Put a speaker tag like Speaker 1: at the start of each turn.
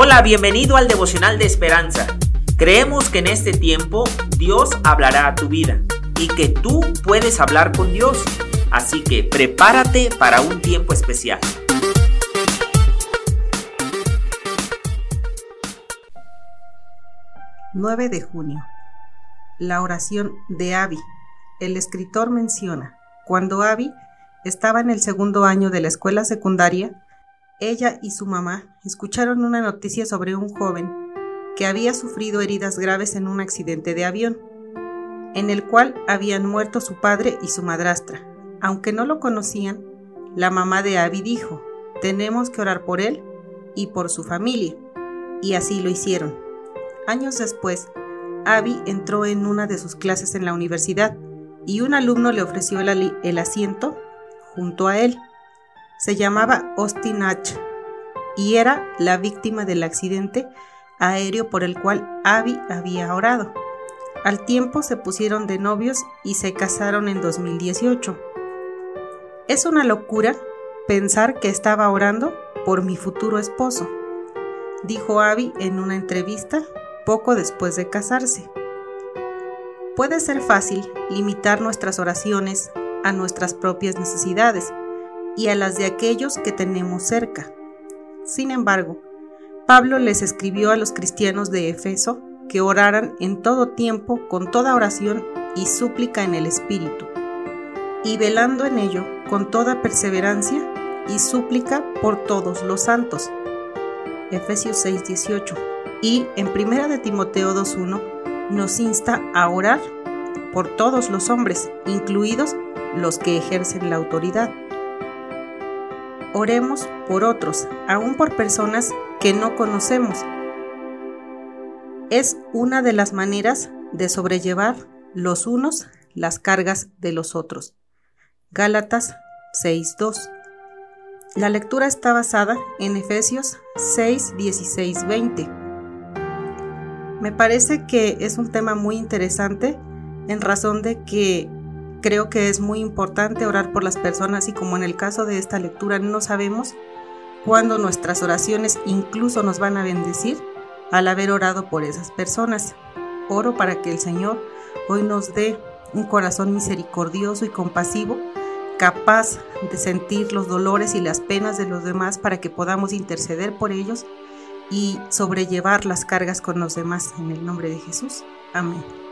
Speaker 1: Hola, bienvenido al devocional de esperanza. Creemos que en este tiempo Dios hablará a tu vida y que tú puedes hablar con Dios. Así que prepárate para un tiempo especial.
Speaker 2: ...9 de junio... La oración de Abby. El escritor menciona... ...cuando Abby estaba en el segundo año de la escuela secundaria ella y su mamá escucharon una noticia sobre un joven que había sufrido heridas graves en un accidente de avión, en el cual habían muerto su padre y su madrastra. Aunque no lo conocían, la mamá de Abby dijo, tenemos que orar por él y por su familia, y así lo hicieron. Años después, Abby entró en una de sus clases en la universidad y un alumno le ofreció el, el asiento junto a él se llamaba Austin H. y era la víctima del accidente aéreo por el cual Abby había orado. Al tiempo se pusieron de novios y se casaron en 2018. Es una locura pensar que estaba orando por mi futuro esposo, dijo Abby en una entrevista poco después de casarse. Puede ser fácil limitar nuestras oraciones a nuestras propias necesidades, y a las de aquellos que tenemos cerca. Sin embargo, Pablo les escribió a los cristianos de Efeso que oraran en todo tiempo con toda oración y súplica en el Espíritu, y velando en ello con toda perseverancia y súplica por todos los santos. Efesios 6:18. Y en 1 de Timoteo 2:1 nos insta a orar por todos los hombres, incluidos los que ejercen la autoridad. Oremos por otros, aún por personas que no conocemos. Es una de las maneras de sobrellevar los unos las cargas de los otros. Gálatas 6.2. La lectura está basada en Efesios 6, 16, 20. Me parece que es un tema muy interesante en razón de que Creo que es muy importante orar por las personas y como en el caso de esta lectura no sabemos cuándo nuestras oraciones incluso nos van a bendecir al haber orado por esas personas. Oro para que el Señor hoy nos dé un corazón misericordioso y compasivo, capaz de sentir los dolores y las penas de los demás para que podamos interceder por ellos y sobrellevar las cargas con los demás en el nombre de Jesús. Amén.